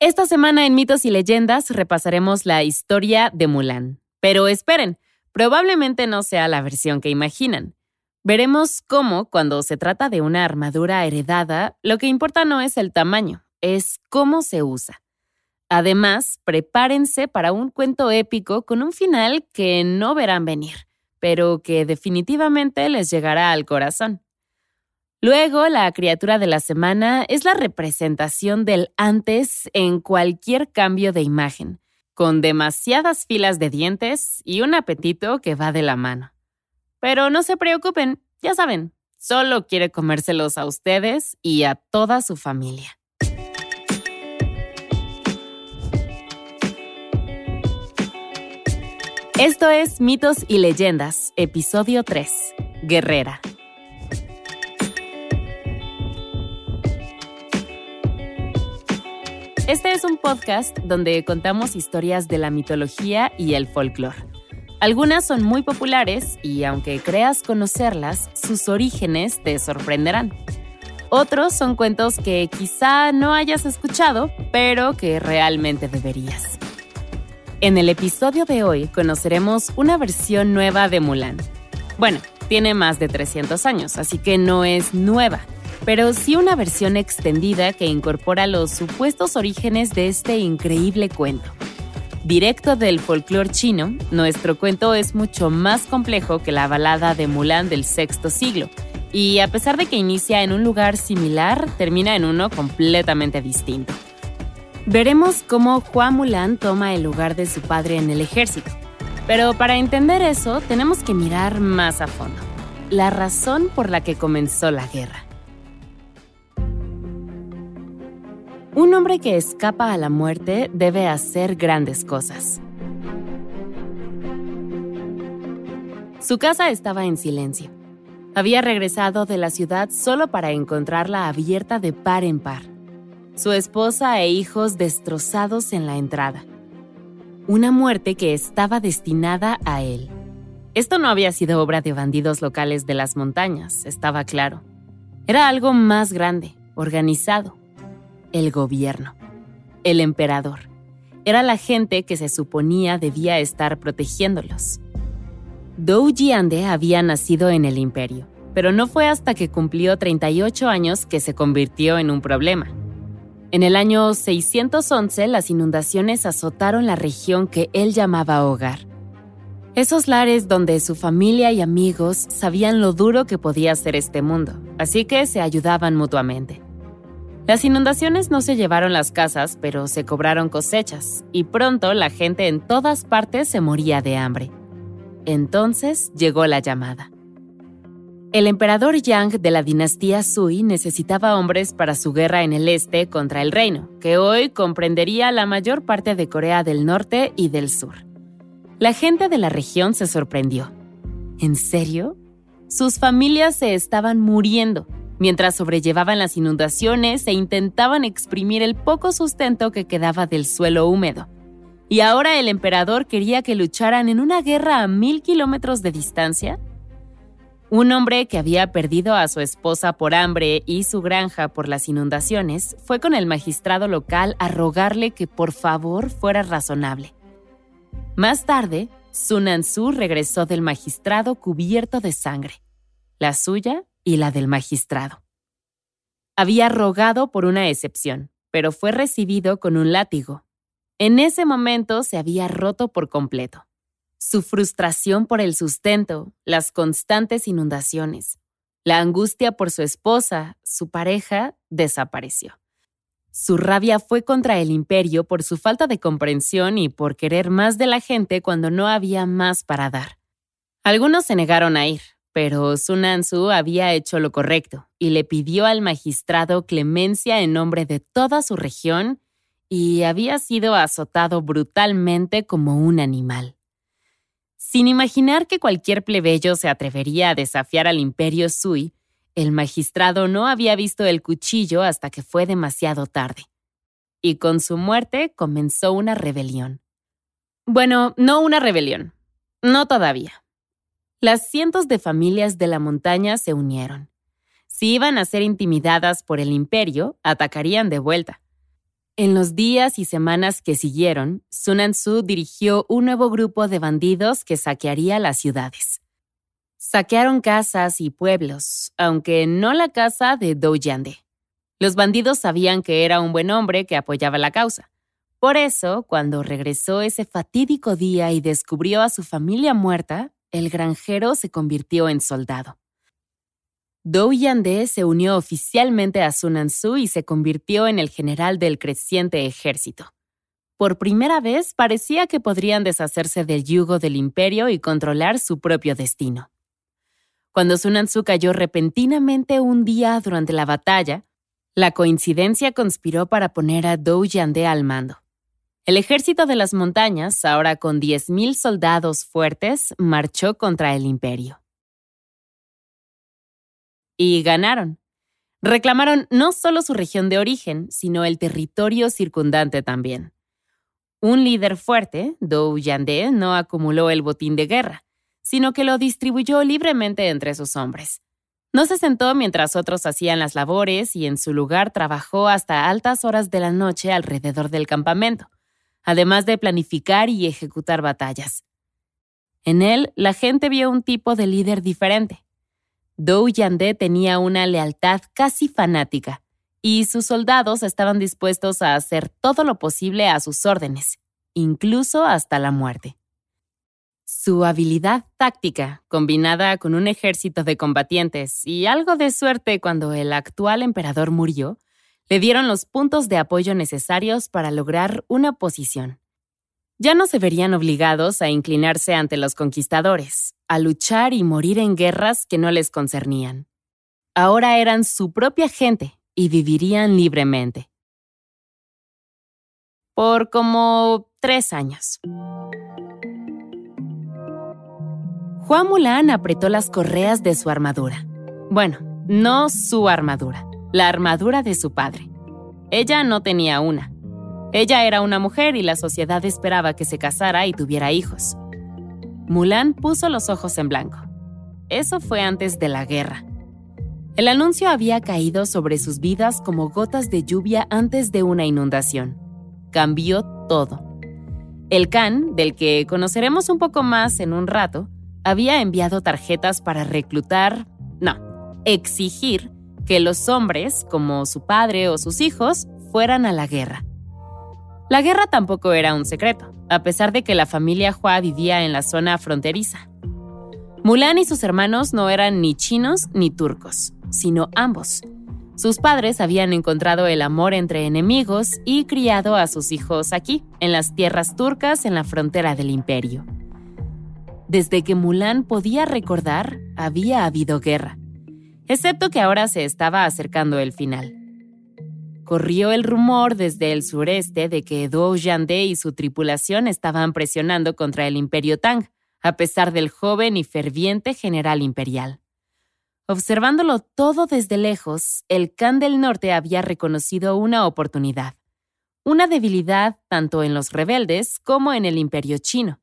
Esta semana en Mitos y Leyendas repasaremos la historia de Mulan. Pero esperen, probablemente no sea la versión que imaginan. Veremos cómo, cuando se trata de una armadura heredada, lo que importa no es el tamaño, es cómo se usa. Además, prepárense para un cuento épico con un final que no verán venir, pero que definitivamente les llegará al corazón. Luego, la criatura de la semana es la representación del antes en cualquier cambio de imagen, con demasiadas filas de dientes y un apetito que va de la mano. Pero no se preocupen, ya saben, solo quiere comérselos a ustedes y a toda su familia. Esto es Mitos y Leyendas, episodio 3, Guerrera. Este es un podcast donde contamos historias de la mitología y el folclore. Algunas son muy populares y aunque creas conocerlas, sus orígenes te sorprenderán. Otros son cuentos que quizá no hayas escuchado, pero que realmente deberías. En el episodio de hoy conoceremos una versión nueva de Mulan. Bueno, tiene más de 300 años, así que no es nueva pero sí una versión extendida que incorpora los supuestos orígenes de este increíble cuento. Directo del folclore chino, nuestro cuento es mucho más complejo que la balada de Mulan del sexto siglo, y a pesar de que inicia en un lugar similar, termina en uno completamente distinto. Veremos cómo Hua Mulan toma el lugar de su padre en el ejército, pero para entender eso tenemos que mirar más a fondo, la razón por la que comenzó la guerra. Un hombre que escapa a la muerte debe hacer grandes cosas. Su casa estaba en silencio. Había regresado de la ciudad solo para encontrarla abierta de par en par. Su esposa e hijos destrozados en la entrada. Una muerte que estaba destinada a él. Esto no había sido obra de bandidos locales de las montañas, estaba claro. Era algo más grande, organizado, el gobierno, el emperador. Era la gente que se suponía debía estar protegiéndolos. Dou Jiande había nacido en el imperio, pero no fue hasta que cumplió 38 años que se convirtió en un problema. En el año 611 las inundaciones azotaron la región que él llamaba hogar. Esos lares donde su familia y amigos sabían lo duro que podía ser este mundo, así que se ayudaban mutuamente. Las inundaciones no se llevaron las casas, pero se cobraron cosechas, y pronto la gente en todas partes se moría de hambre. Entonces llegó la llamada. El emperador Yang de la dinastía Sui necesitaba hombres para su guerra en el este contra el reino, que hoy comprendería la mayor parte de Corea del Norte y del Sur. La gente de la región se sorprendió. ¿En serio? Sus familias se estaban muriendo mientras sobrellevaban las inundaciones e intentaban exprimir el poco sustento que quedaba del suelo húmedo. ¿Y ahora el emperador quería que lucharan en una guerra a mil kilómetros de distancia? Un hombre que había perdido a su esposa por hambre y su granja por las inundaciones fue con el magistrado local a rogarle que por favor fuera razonable. Más tarde, Sunansu regresó del magistrado cubierto de sangre. La suya y la del magistrado. Había rogado por una excepción, pero fue recibido con un látigo. En ese momento se había roto por completo. Su frustración por el sustento, las constantes inundaciones, la angustia por su esposa, su pareja, desapareció. Su rabia fue contra el imperio por su falta de comprensión y por querer más de la gente cuando no había más para dar. Algunos se negaron a ir, pero Sunansu había hecho lo correcto y le pidió al magistrado clemencia en nombre de toda su región y había sido azotado brutalmente como un animal. Sin imaginar que cualquier plebeyo se atrevería a desafiar al imperio Sui, el magistrado no había visto el cuchillo hasta que fue demasiado tarde. Y con su muerte comenzó una rebelión. Bueno, no una rebelión. No todavía. Las cientos de familias de la montaña se unieron. Si iban a ser intimidadas por el imperio, atacarían de vuelta. En los días y semanas que siguieron, Sun Tzu dirigió un nuevo grupo de bandidos que saquearía las ciudades. Saquearon casas y pueblos, aunque no la casa de Dou Yande. Los bandidos sabían que era un buen hombre que apoyaba la causa. Por eso, cuando regresó ese fatídico día y descubrió a su familia muerta, el granjero se convirtió en soldado. Dou Yande se unió oficialmente a Sun Tzu y se convirtió en el general del creciente ejército. Por primera vez parecía que podrían deshacerse del yugo del imperio y controlar su propio destino. Cuando Sun Tzu cayó repentinamente un día durante la batalla, la coincidencia conspiró para poner a Dou Yande al mando. El ejército de las montañas, ahora con 10.000 soldados fuertes, marchó contra el imperio y ganaron. Reclamaron no solo su región de origen, sino el territorio circundante también. Un líder fuerte, Dou Yande, no acumuló el botín de guerra, sino que lo distribuyó libremente entre sus hombres. No se sentó mientras otros hacían las labores y en su lugar trabajó hasta altas horas de la noche alrededor del campamento, además de planificar y ejecutar batallas. En él, la gente vio un tipo de líder diferente, Dou Yandé tenía una lealtad casi fanática, y sus soldados estaban dispuestos a hacer todo lo posible a sus órdenes, incluso hasta la muerte. Su habilidad táctica, combinada con un ejército de combatientes y algo de suerte cuando el actual emperador murió, le dieron los puntos de apoyo necesarios para lograr una posición. Ya no se verían obligados a inclinarse ante los conquistadores, a luchar y morir en guerras que no les concernían. Ahora eran su propia gente y vivirían libremente. Por como tres años. Juan Mulán apretó las correas de su armadura. Bueno, no su armadura, la armadura de su padre. Ella no tenía una. Ella era una mujer y la sociedad esperaba que se casara y tuviera hijos. Mulan puso los ojos en blanco. Eso fue antes de la guerra. El anuncio había caído sobre sus vidas como gotas de lluvia antes de una inundación. Cambió todo. El Khan, del que conoceremos un poco más en un rato, había enviado tarjetas para reclutar, no, exigir que los hombres, como su padre o sus hijos, fueran a la guerra. La guerra tampoco era un secreto, a pesar de que la familia Hua vivía en la zona fronteriza. Mulan y sus hermanos no eran ni chinos ni turcos, sino ambos. Sus padres habían encontrado el amor entre enemigos y criado a sus hijos aquí, en las tierras turcas en la frontera del imperio. Desde que Mulan podía recordar, había habido guerra, excepto que ahora se estaba acercando el final corrió el rumor desde el sureste de que Dou Yande y su tripulación estaban presionando contra el imperio Tang, a pesar del joven y ferviente general imperial. Observándolo todo desde lejos, el Khan del Norte había reconocido una oportunidad, una debilidad tanto en los rebeldes como en el imperio chino.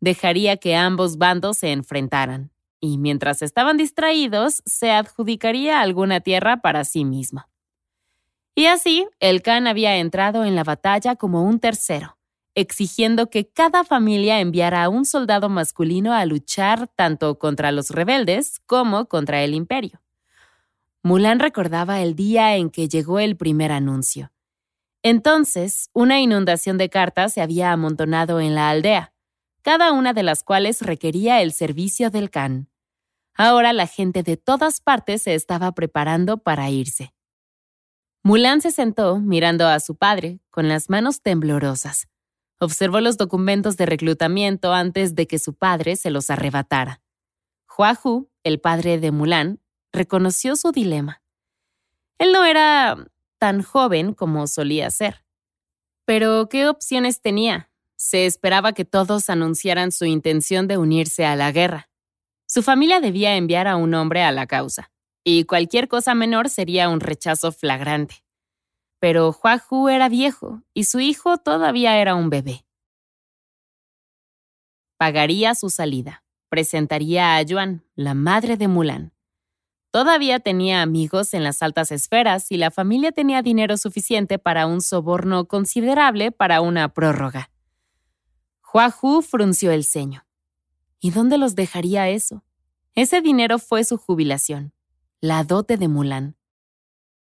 Dejaría que ambos bandos se enfrentaran, y mientras estaban distraídos, se adjudicaría alguna tierra para sí mismo. Y así, el Khan había entrado en la batalla como un tercero, exigiendo que cada familia enviara a un soldado masculino a luchar tanto contra los rebeldes como contra el imperio. Mulan recordaba el día en que llegó el primer anuncio. Entonces, una inundación de cartas se había amontonado en la aldea, cada una de las cuales requería el servicio del Khan. Ahora la gente de todas partes se estaba preparando para irse. Mulan se sentó mirando a su padre con las manos temblorosas. Observó los documentos de reclutamiento antes de que su padre se los arrebatara. Hua Hu, el padre de Mulan, reconoció su dilema. Él no era tan joven como solía ser. Pero, ¿qué opciones tenía? Se esperaba que todos anunciaran su intención de unirse a la guerra. Su familia debía enviar a un hombre a la causa y cualquier cosa menor sería un rechazo flagrante. Pero Hu era viejo y su hijo todavía era un bebé. Pagaría su salida, presentaría a Yuan, la madre de Mulan. Todavía tenía amigos en las altas esferas y la familia tenía dinero suficiente para un soborno considerable para una prórroga. Huahu frunció el ceño. ¿Y dónde los dejaría eso? Ese dinero fue su jubilación, la dote de Mulan.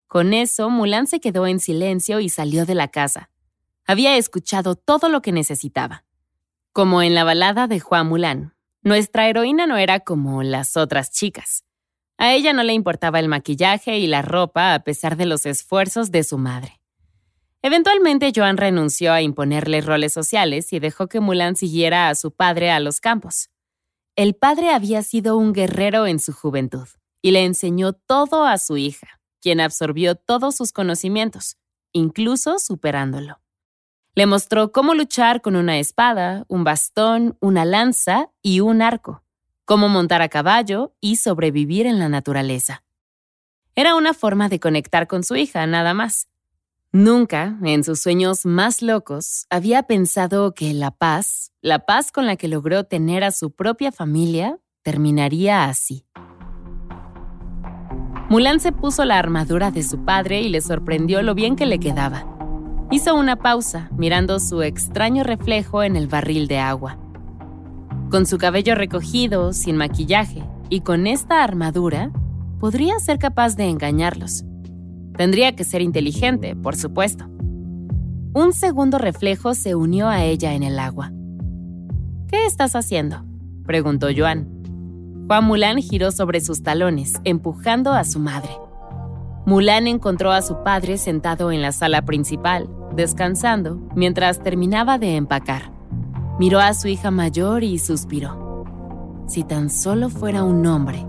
Con eso, Mulan se quedó en silencio y salió de la casa. Había escuchado todo lo que necesitaba. Como en la balada de Juan Mulan, nuestra heroína no era como las otras chicas. A ella no le importaba el maquillaje y la ropa a pesar de los esfuerzos de su madre. Eventualmente Joan renunció a imponerle roles sociales y dejó que Mulan siguiera a su padre a los campos. El padre había sido un guerrero en su juventud y le enseñó todo a su hija, quien absorbió todos sus conocimientos, incluso superándolo. Le mostró cómo luchar con una espada, un bastón, una lanza y un arco cómo montar a caballo y sobrevivir en la naturaleza. Era una forma de conectar con su hija, nada más. Nunca, en sus sueños más locos, había pensado que la paz, la paz con la que logró tener a su propia familia, terminaría así. Mulan se puso la armadura de su padre y le sorprendió lo bien que le quedaba. Hizo una pausa, mirando su extraño reflejo en el barril de agua. Con su cabello recogido, sin maquillaje y con esta armadura, podría ser capaz de engañarlos. Tendría que ser inteligente, por supuesto. Un segundo reflejo se unió a ella en el agua. ¿Qué estás haciendo? preguntó Joan. Juan Mulan giró sobre sus talones, empujando a su madre. Mulan encontró a su padre sentado en la sala principal, descansando, mientras terminaba de empacar. Miró a su hija mayor y suspiró. Si tan solo fuera un hombre.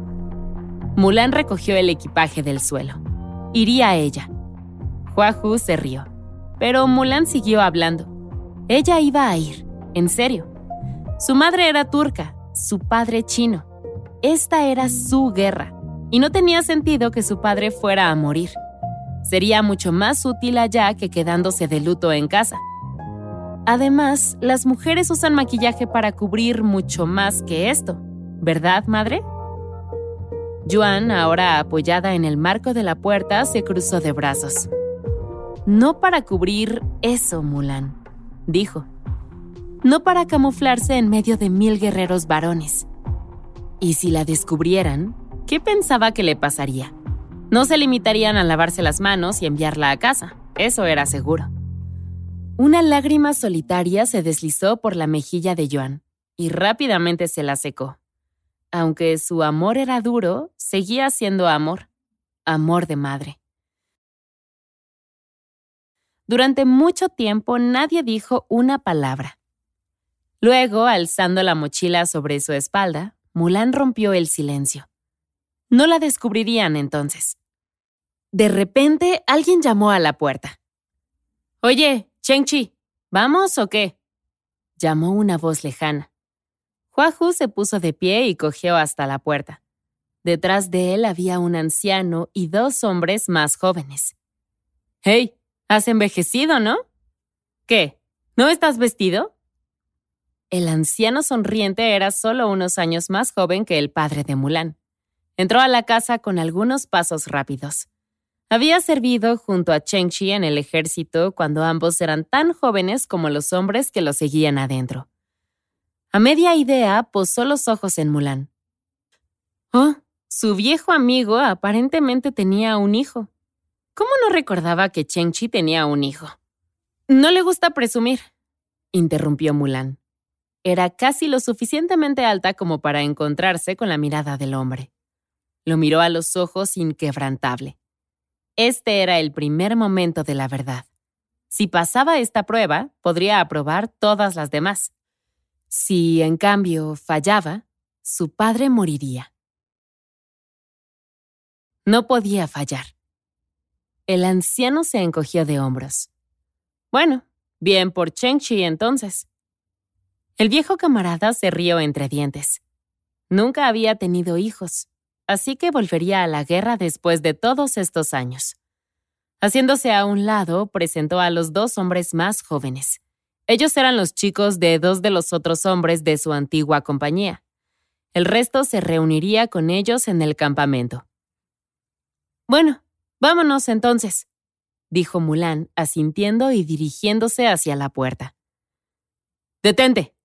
Mulan recogió el equipaje del suelo. Iría a ella. Huahu se rió, pero Mulan siguió hablando. Ella iba a ir, en serio. Su madre era turca, su padre chino. Esta era su guerra, y no tenía sentido que su padre fuera a morir. Sería mucho más útil allá que quedándose de luto en casa. Además, las mujeres usan maquillaje para cubrir mucho más que esto, ¿verdad, madre? Joan, ahora apoyada en el marco de la puerta, se cruzó de brazos. No para cubrir eso, Mulan, dijo. No para camuflarse en medio de mil guerreros varones. Y si la descubrieran, ¿qué pensaba que le pasaría? No se limitarían a lavarse las manos y enviarla a casa, eso era seguro. Una lágrima solitaria se deslizó por la mejilla de Joan y rápidamente se la secó. Aunque su amor era duro, seguía siendo amor, amor de madre. Durante mucho tiempo nadie dijo una palabra. Luego, alzando la mochila sobre su espalda, Mulan rompió el silencio. No la descubrirían entonces. De repente, alguien llamó a la puerta. Oye, Chengchi, ¿vamos o qué? llamó una voz lejana. Huahu se puso de pie y cogió hasta la puerta. Detrás de él había un anciano y dos hombres más jóvenes. ¡Hey! Has envejecido, ¿no? ¿Qué? ¿No estás vestido? El anciano sonriente era solo unos años más joven que el padre de Mulan. Entró a la casa con algunos pasos rápidos. Había servido junto a Chengxi en el ejército cuando ambos eran tan jóvenes como los hombres que lo seguían adentro. A media idea posó los ojos en Mulan. Oh, su viejo amigo aparentemente tenía un hijo. ¿Cómo no recordaba que Chengxi tenía un hijo? No le gusta presumir, interrumpió Mulan. Era casi lo suficientemente alta como para encontrarse con la mirada del hombre. Lo miró a los ojos inquebrantable. Este era el primer momento de la verdad. Si pasaba esta prueba, podría aprobar todas las demás. Si, en cambio, fallaba, su padre moriría. No podía fallar. El anciano se encogió de hombros. Bueno, bien por Chengchi entonces. El viejo camarada se rió entre dientes. Nunca había tenido hijos así que volvería a la guerra después de todos estos años. Haciéndose a un lado, presentó a los dos hombres más jóvenes. Ellos eran los chicos de dos de los otros hombres de su antigua compañía. El resto se reuniría con ellos en el campamento. Bueno, vámonos entonces, dijo Mulan, asintiendo y dirigiéndose hacia la puerta. Detente.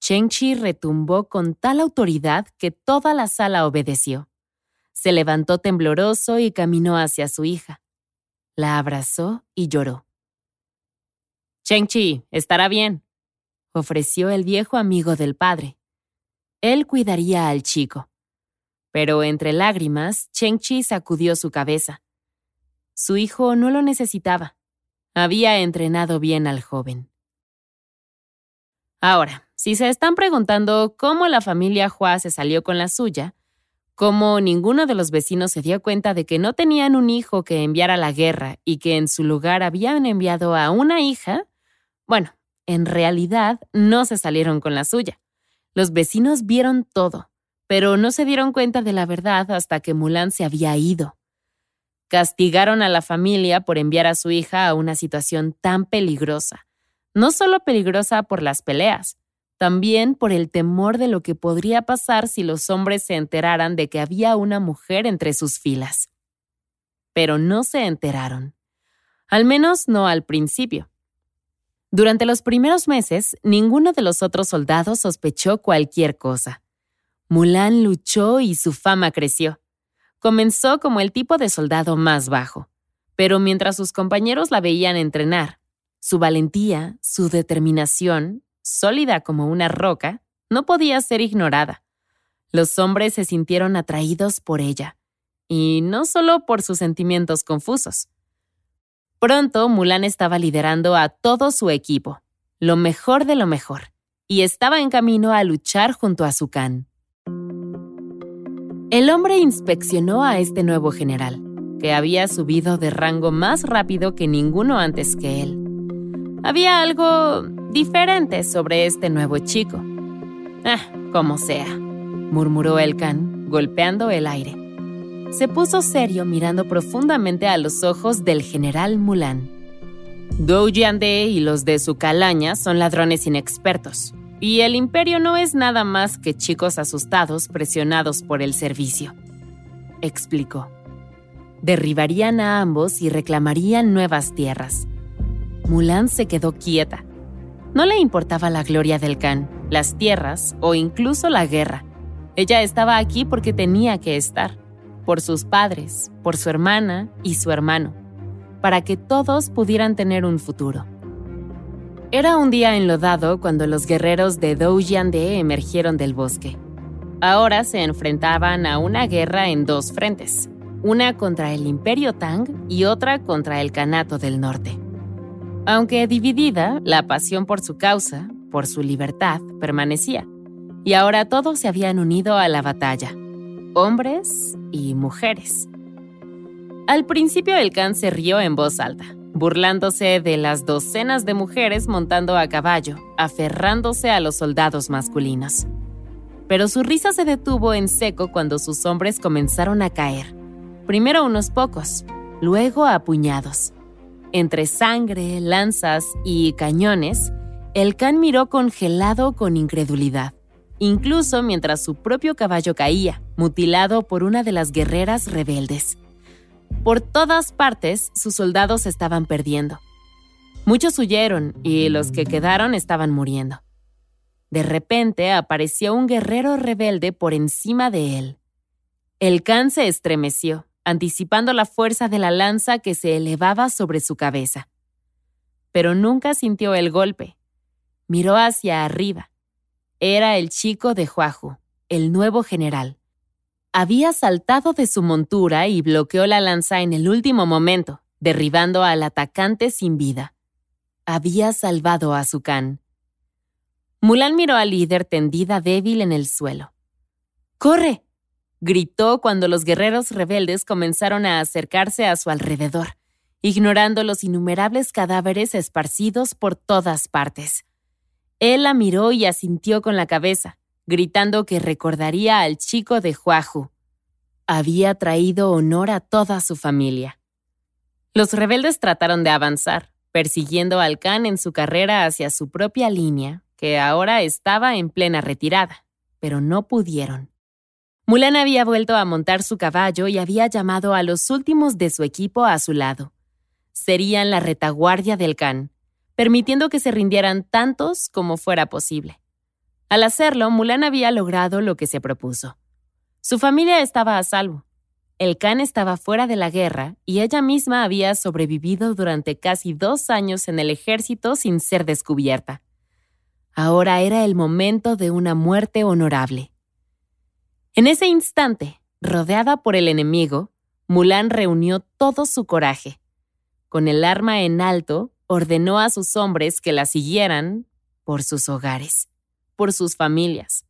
Cheng-Chi retumbó con tal autoridad que toda la sala obedeció. Se levantó tembloroso y caminó hacia su hija. La abrazó y lloró. Cheng-Chi, estará bien, ofreció el viejo amigo del padre. Él cuidaría al chico. Pero entre lágrimas, Cheng-Chi sacudió su cabeza. Su hijo no lo necesitaba. Había entrenado bien al joven. Ahora, si se están preguntando cómo la familia Hua se salió con la suya, cómo ninguno de los vecinos se dio cuenta de que no tenían un hijo que enviar a la guerra y que en su lugar habían enviado a una hija, bueno, en realidad no se salieron con la suya. Los vecinos vieron todo, pero no se dieron cuenta de la verdad hasta que Mulan se había ido. Castigaron a la familia por enviar a su hija a una situación tan peligrosa no solo peligrosa por las peleas, también por el temor de lo que podría pasar si los hombres se enteraran de que había una mujer entre sus filas. Pero no se enteraron. Al menos no al principio. Durante los primeros meses, ninguno de los otros soldados sospechó cualquier cosa. Mulan luchó y su fama creció. Comenzó como el tipo de soldado más bajo, pero mientras sus compañeros la veían entrenar, su valentía, su determinación, sólida como una roca, no podía ser ignorada. Los hombres se sintieron atraídos por ella, y no solo por sus sentimientos confusos. Pronto Mulan estaba liderando a todo su equipo, lo mejor de lo mejor, y estaba en camino a luchar junto a su Khan. El hombre inspeccionó a este nuevo general, que había subido de rango más rápido que ninguno antes que él. Había algo diferente sobre este nuevo chico. Ah, como sea, murmuró el can, golpeando el aire. Se puso serio mirando profundamente a los ojos del general Mulan. Dou Yande y los de su calaña son ladrones inexpertos, y el imperio no es nada más que chicos asustados presionados por el servicio. Explicó. Derribarían a ambos y reclamarían nuevas tierras Mulan se quedó quieta. No le importaba la gloria del Khan, las tierras o incluso la guerra. Ella estaba aquí porque tenía que estar, por sus padres, por su hermana y su hermano, para que todos pudieran tener un futuro. Era un día enlodado cuando los guerreros de Dou Yande emergieron del bosque. Ahora se enfrentaban a una guerra en dos frentes, una contra el Imperio Tang y otra contra el Kanato del Norte. Aunque dividida, la pasión por su causa, por su libertad, permanecía. Y ahora todos se habían unido a la batalla, hombres y mujeres. Al principio el can se rió en voz alta, burlándose de las docenas de mujeres montando a caballo, aferrándose a los soldados masculinos. Pero su risa se detuvo en seco cuando sus hombres comenzaron a caer. Primero unos pocos, luego a puñados. Entre sangre, lanzas y cañones, el can miró congelado con incredulidad, incluso mientras su propio caballo caía, mutilado por una de las guerreras rebeldes. Por todas partes, sus soldados estaban perdiendo. Muchos huyeron y los que quedaron estaban muriendo. De repente apareció un guerrero rebelde por encima de él. El can se estremeció anticipando la fuerza de la lanza que se elevaba sobre su cabeza. Pero nunca sintió el golpe. Miró hacia arriba. Era el chico de Huaju, el nuevo general. Había saltado de su montura y bloqueó la lanza en el último momento, derribando al atacante sin vida. Había salvado a su can. Mulan miró al líder tendida débil en el suelo. ¡Corre! gritó cuando los guerreros rebeldes comenzaron a acercarse a su alrededor, ignorando los innumerables cadáveres esparcidos por todas partes. Él la miró y asintió con la cabeza, gritando que recordaría al chico de Huaju. Había traído honor a toda su familia. Los rebeldes trataron de avanzar, persiguiendo al Khan en su carrera hacia su propia línea, que ahora estaba en plena retirada, pero no pudieron. Mulan había vuelto a montar su caballo y había llamado a los últimos de su equipo a su lado. Serían la retaguardia del Khan, permitiendo que se rindieran tantos como fuera posible. Al hacerlo, Mulan había logrado lo que se propuso. Su familia estaba a salvo. El Khan estaba fuera de la guerra y ella misma había sobrevivido durante casi dos años en el ejército sin ser descubierta. Ahora era el momento de una muerte honorable. En ese instante, rodeada por el enemigo, Mulan reunió todo su coraje. Con el arma en alto, ordenó a sus hombres que la siguieran por sus hogares, por sus familias,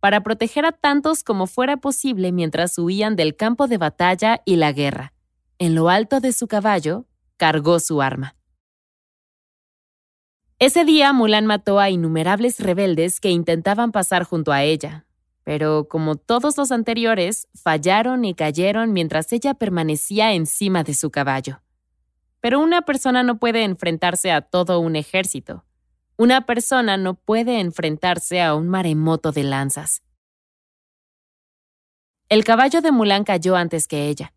para proteger a tantos como fuera posible mientras huían del campo de batalla y la guerra. En lo alto de su caballo, cargó su arma. Ese día Mulan mató a innumerables rebeldes que intentaban pasar junto a ella, pero como todos los anteriores, fallaron y cayeron mientras ella permanecía encima de su caballo. Pero una persona no puede enfrentarse a todo un ejército. Una persona no puede enfrentarse a un maremoto de lanzas. El caballo de Mulan cayó antes que ella.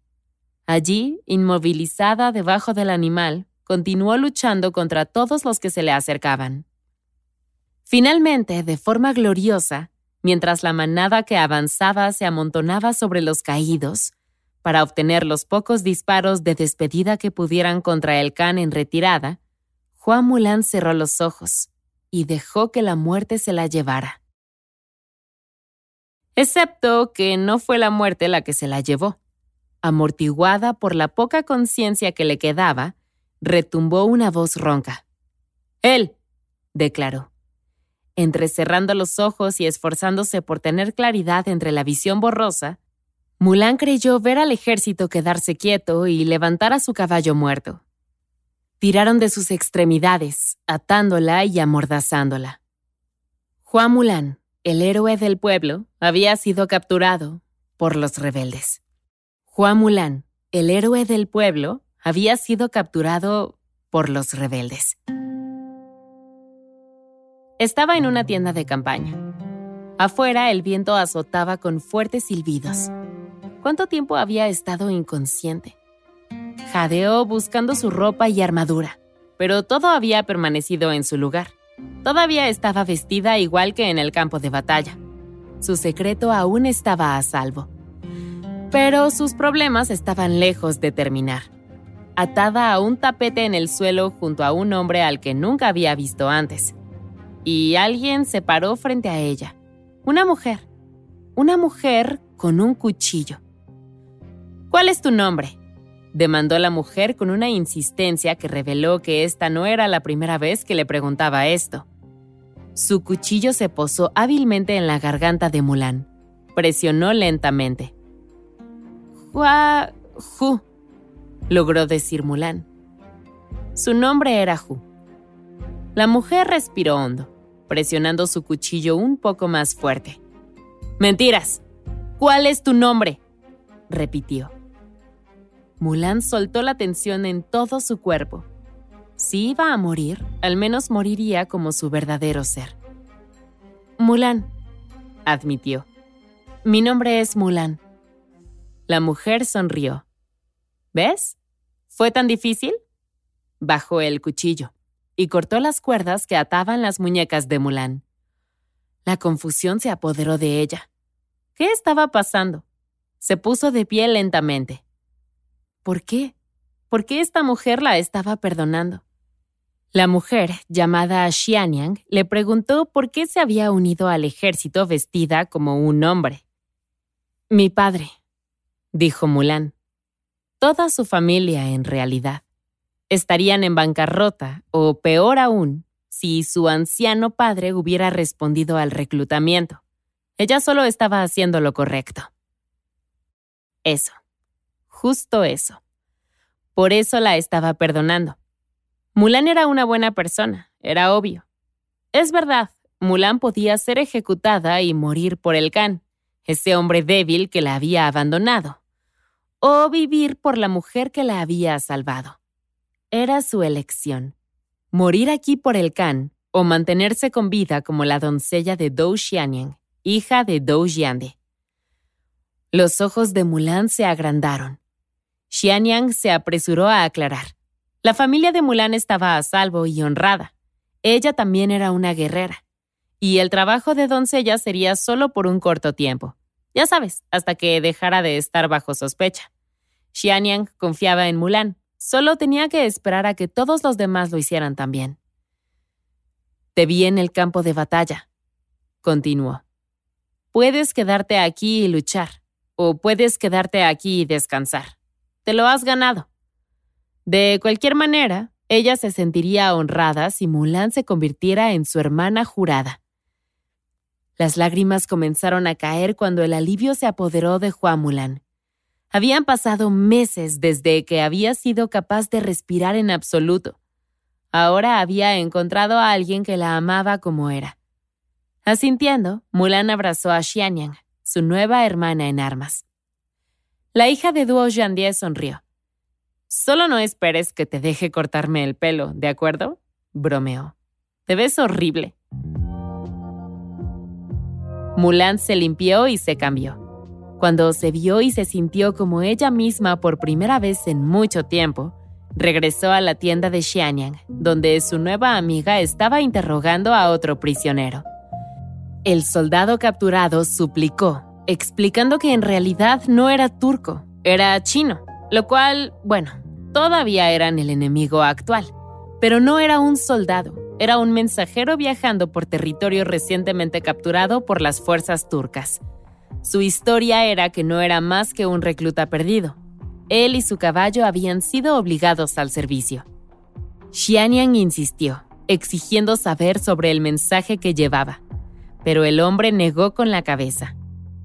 Allí, inmovilizada debajo del animal, continuó luchando contra todos los que se le acercaban. Finalmente, de forma gloriosa, mientras la manada que avanzaba se amontonaba sobre los caídos, para obtener los pocos disparos de despedida que pudieran contra el can en retirada, Juan Mulan cerró los ojos y dejó que la muerte se la llevara. Excepto que no fue la muerte la que se la llevó. Amortiguada por la poca conciencia que le quedaba, retumbó una voz ronca. Él, declaró entrecerrando los ojos y esforzándose por tener claridad entre la visión borrosa, Mulan creyó ver al ejército quedarse quieto y levantar a su caballo muerto. Tiraron de sus extremidades, atándola y amordazándola. Juan Mulan, el héroe del pueblo, había sido capturado por los rebeldes. Juan Mulan, el héroe del pueblo, había sido capturado por los rebeldes. Estaba en una tienda de campaña. Afuera el viento azotaba con fuertes silbidos. ¿Cuánto tiempo había estado inconsciente? Jadeó buscando su ropa y armadura, pero todo había permanecido en su lugar. Todavía estaba vestida igual que en el campo de batalla. Su secreto aún estaba a salvo. Pero sus problemas estaban lejos de terminar. Atada a un tapete en el suelo junto a un hombre al que nunca había visto antes y alguien se paró frente a ella. Una mujer. Una mujer con un cuchillo. ¿Cuál es tu nombre? demandó la mujer con una insistencia que reveló que esta no era la primera vez que le preguntaba esto. Su cuchillo se posó hábilmente en la garganta de Mulan. Presionó lentamente. Hua Hu, logró decir Mulan. Su nombre era Hu. La mujer respiró hondo, presionando su cuchillo un poco más fuerte. Mentiras. ¿Cuál es tu nombre? repitió. Mulan soltó la tensión en todo su cuerpo. Si iba a morir, al menos moriría como su verdadero ser. Mulan, admitió. Mi nombre es Mulan. La mujer sonrió. ¿Ves? ¿Fue tan difícil? Bajó el cuchillo y cortó las cuerdas que ataban las muñecas de Mulan. La confusión se apoderó de ella. ¿Qué estaba pasando? Se puso de pie lentamente. ¿Por qué? ¿Por qué esta mujer la estaba perdonando? La mujer, llamada Xianyang, le preguntó por qué se había unido al ejército vestida como un hombre. Mi padre, dijo Mulan. Toda su familia, en realidad estarían en bancarrota o, peor aún, si su anciano padre hubiera respondido al reclutamiento. Ella solo estaba haciendo lo correcto. Eso. Justo eso. Por eso la estaba perdonando. Mulan era una buena persona, era obvio. Es verdad, Mulan podía ser ejecutada y morir por el Khan, ese hombre débil que la había abandonado, o vivir por la mujer que la había salvado. Era su elección. Morir aquí por el Khan o mantenerse con vida como la doncella de Dou Xianyang, hija de Dou Jiande. Los ojos de Mulan se agrandaron. Xianyang se apresuró a aclarar. La familia de Mulan estaba a salvo y honrada. Ella también era una guerrera. Y el trabajo de doncella sería solo por un corto tiempo. Ya sabes, hasta que dejara de estar bajo sospecha. Xianyang confiaba en Mulan. Solo tenía que esperar a que todos los demás lo hicieran también. Te vi en el campo de batalla, continuó. Puedes quedarte aquí y luchar, o puedes quedarte aquí y descansar. Te lo has ganado. De cualquier manera, ella se sentiría honrada si Mulan se convirtiera en su hermana jurada. Las lágrimas comenzaron a caer cuando el alivio se apoderó de Juan Mulan. Habían pasado meses desde que había sido capaz de respirar en absoluto. Ahora había encontrado a alguien que la amaba como era. Asintiendo, Mulan abrazó a Xianyang, su nueva hermana en armas. La hija de Duo Yandie sonrió. Solo no esperes que te deje cortarme el pelo, ¿de acuerdo? bromeó. Te ves horrible. Mulan se limpió y se cambió. Cuando se vio y se sintió como ella misma por primera vez en mucho tiempo, regresó a la tienda de Xianyang, donde su nueva amiga estaba interrogando a otro prisionero. El soldado capturado suplicó, explicando que en realidad no era turco, era chino, lo cual, bueno, todavía eran el enemigo actual, pero no era un soldado, era un mensajero viajando por territorio recientemente capturado por las fuerzas turcas. Su historia era que no era más que un recluta perdido. Él y su caballo habían sido obligados al servicio. Xianyang insistió, exigiendo saber sobre el mensaje que llevaba, pero el hombre negó con la cabeza.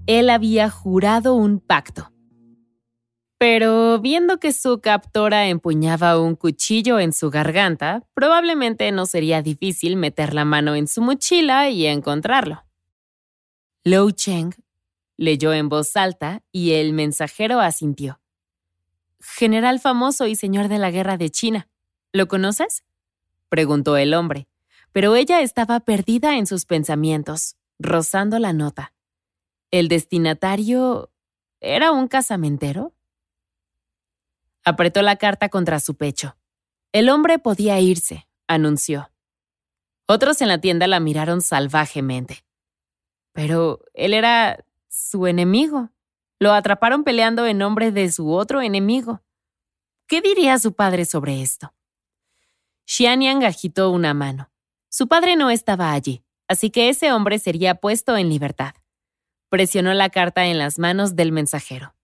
Él había jurado un pacto. Pero viendo que su captora empuñaba un cuchillo en su garganta, probablemente no sería difícil meter la mano en su mochila y encontrarlo. Lou Cheng leyó en voz alta y el mensajero asintió. General famoso y señor de la guerra de China. ¿Lo conoces? preguntó el hombre, pero ella estaba perdida en sus pensamientos, rozando la nota. ¿El destinatario era un casamentero? Apretó la carta contra su pecho. El hombre podía irse, anunció. Otros en la tienda la miraron salvajemente. Pero él era su enemigo. Lo atraparon peleando en nombre de su otro enemigo. ¿Qué diría su padre sobre esto? Xianyang agitó una mano. Su padre no estaba allí, así que ese hombre sería puesto en libertad. Presionó la carta en las manos del mensajero.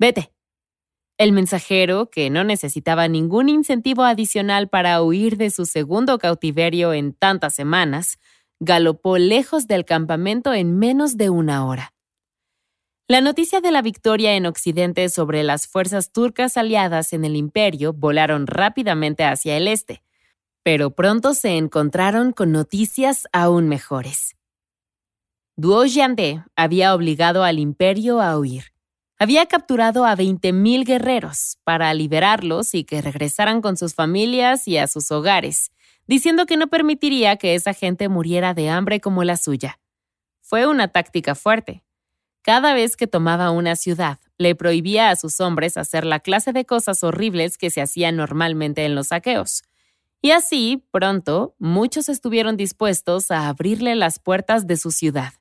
Vete, el mensajero, que no necesitaba ningún incentivo adicional para huir de su segundo cautiverio en tantas semanas, galopó lejos del campamento en menos de una hora. La noticia de la victoria en Occidente sobre las fuerzas turcas aliadas en el imperio volaron rápidamente hacia el este, pero pronto se encontraron con noticias aún mejores. Duo Yande había obligado al imperio a huir había capturado a 20.000 guerreros para liberarlos y que regresaran con sus familias y a sus hogares, diciendo que no permitiría que esa gente muriera de hambre como la suya. Fue una táctica fuerte. Cada vez que tomaba una ciudad, le prohibía a sus hombres hacer la clase de cosas horribles que se hacían normalmente en los saqueos. Y así, pronto, muchos estuvieron dispuestos a abrirle las puertas de su ciudad.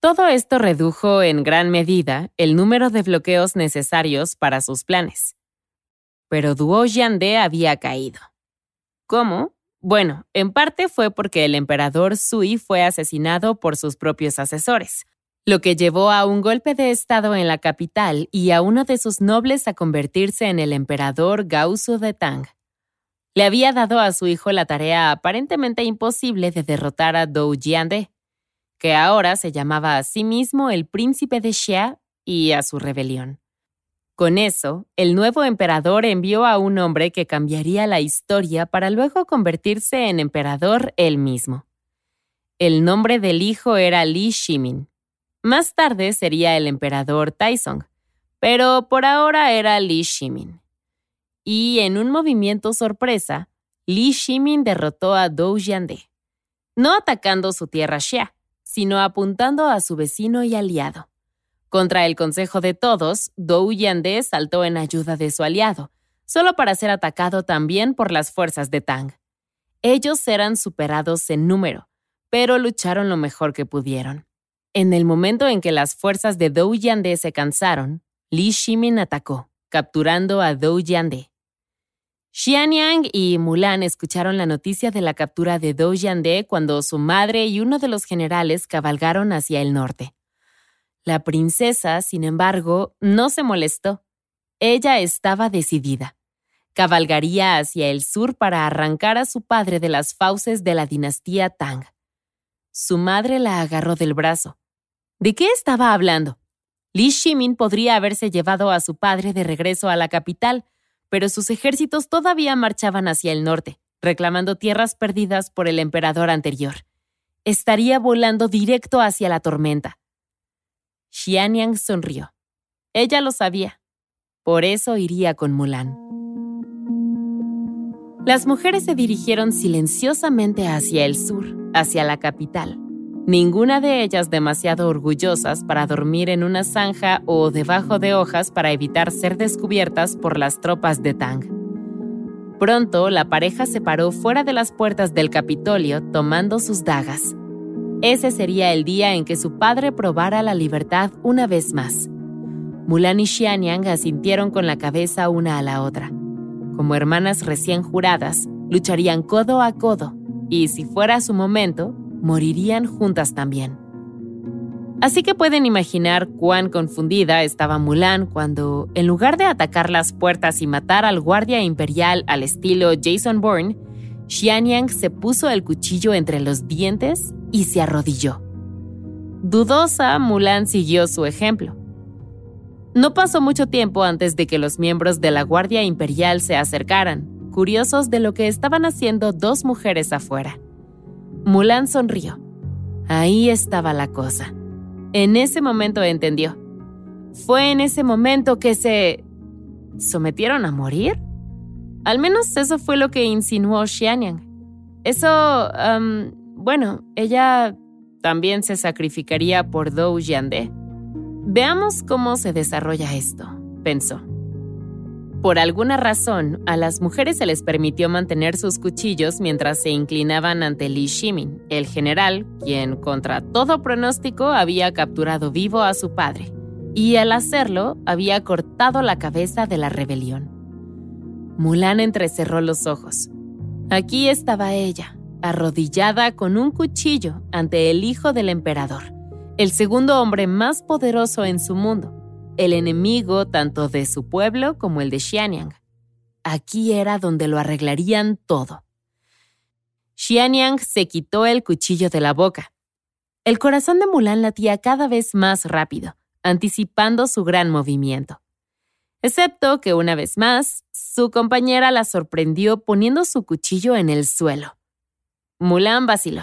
Todo esto redujo en gran medida el número de bloqueos necesarios para sus planes. Pero Duo Yande había caído. ¿Cómo? Bueno, en parte fue porque el emperador Sui fue asesinado por sus propios asesores, lo que llevó a un golpe de estado en la capital y a uno de sus nobles a convertirse en el emperador Gaozu de Tang. Le había dado a su hijo la tarea aparentemente imposible de derrotar a Dou Jiande, que ahora se llamaba a sí mismo el príncipe de Xia y a su rebelión. Con eso, el nuevo emperador envió a un hombre que cambiaría la historia para luego convertirse en emperador él mismo. El nombre del hijo era Li Shimin. Más tarde sería el emperador Taizong, pero por ahora era Li Shimin. Y en un movimiento sorpresa, Li Shimin derrotó a Dou Jiande, no atacando su tierra Xia, sino apuntando a su vecino y aliado. Contra el consejo de todos, Dou Yande saltó en ayuda de su aliado, solo para ser atacado también por las fuerzas de Tang. Ellos eran superados en número, pero lucharon lo mejor que pudieron. En el momento en que las fuerzas de Dou Yande se cansaron, Li Shimin atacó, capturando a Dou Yande. Xianyang y Mulan escucharon la noticia de la captura de Dou Yande cuando su madre y uno de los generales cabalgaron hacia el norte. La princesa, sin embargo, no se molestó. Ella estaba decidida. Cabalgaría hacia el sur para arrancar a su padre de las fauces de la dinastía Tang. Su madre la agarró del brazo. ¿De qué estaba hablando? Li Shimin podría haberse llevado a su padre de regreso a la capital, pero sus ejércitos todavía marchaban hacia el norte, reclamando tierras perdidas por el emperador anterior. Estaría volando directo hacia la tormenta. Xianyang sonrió. Ella lo sabía. Por eso iría con Mulan. Las mujeres se dirigieron silenciosamente hacia el sur, hacia la capital. Ninguna de ellas demasiado orgullosas para dormir en una zanja o debajo de hojas para evitar ser descubiertas por las tropas de Tang. Pronto la pareja se paró fuera de las puertas del Capitolio tomando sus dagas. Ese sería el día en que su padre probara la libertad una vez más. Mulan y Xianyang asintieron con la cabeza una a la otra. Como hermanas recién juradas, lucharían codo a codo y, si fuera su momento, morirían juntas también. Así que pueden imaginar cuán confundida estaba Mulan cuando, en lugar de atacar las puertas y matar al guardia imperial al estilo Jason Bourne, Xianyang se puso el cuchillo entre los dientes y se arrodilló. Dudosa, Mulan siguió su ejemplo. No pasó mucho tiempo antes de que los miembros de la Guardia Imperial se acercaran, curiosos de lo que estaban haciendo dos mujeres afuera. Mulan sonrió. Ahí estaba la cosa. En ese momento entendió. Fue en ese momento que se... ¿Sometieron a morir? Al menos eso fue lo que insinuó Xianyang. Eso... bueno, ella también se sacrificaría por Dou Yande. Veamos cómo se desarrolla esto, pensó. Por alguna razón, a las mujeres se les permitió mantener sus cuchillos mientras se inclinaban ante Li Shimin, el general, quien, contra todo pronóstico, había capturado vivo a su padre, y al hacerlo había cortado la cabeza de la rebelión. Mulan entrecerró los ojos. Aquí estaba ella, arrodillada con un cuchillo ante el hijo del emperador, el segundo hombre más poderoso en su mundo el enemigo tanto de su pueblo como el de Xianyang. Aquí era donde lo arreglarían todo. Xianyang se quitó el cuchillo de la boca. El corazón de Mulan latía cada vez más rápido, anticipando su gran movimiento. Excepto que una vez más, su compañera la sorprendió poniendo su cuchillo en el suelo. Mulan vaciló.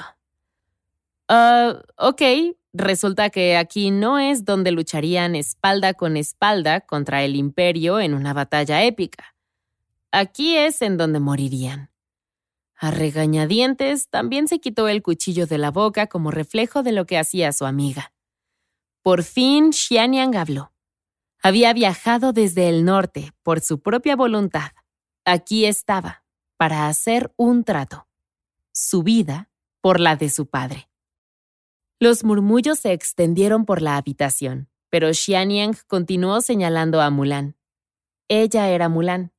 Uh, ok, Resulta que aquí no es donde lucharían espalda con espalda contra el imperio en una batalla épica. Aquí es en donde morirían. A regañadientes también se quitó el cuchillo de la boca como reflejo de lo que hacía su amiga. Por fin Xianyang habló. Había viajado desde el norte por su propia voluntad. Aquí estaba, para hacer un trato. Su vida por la de su padre. Los murmullos se extendieron por la habitación, pero Xianyang continuó señalando a Mulan. Ella era Mulan.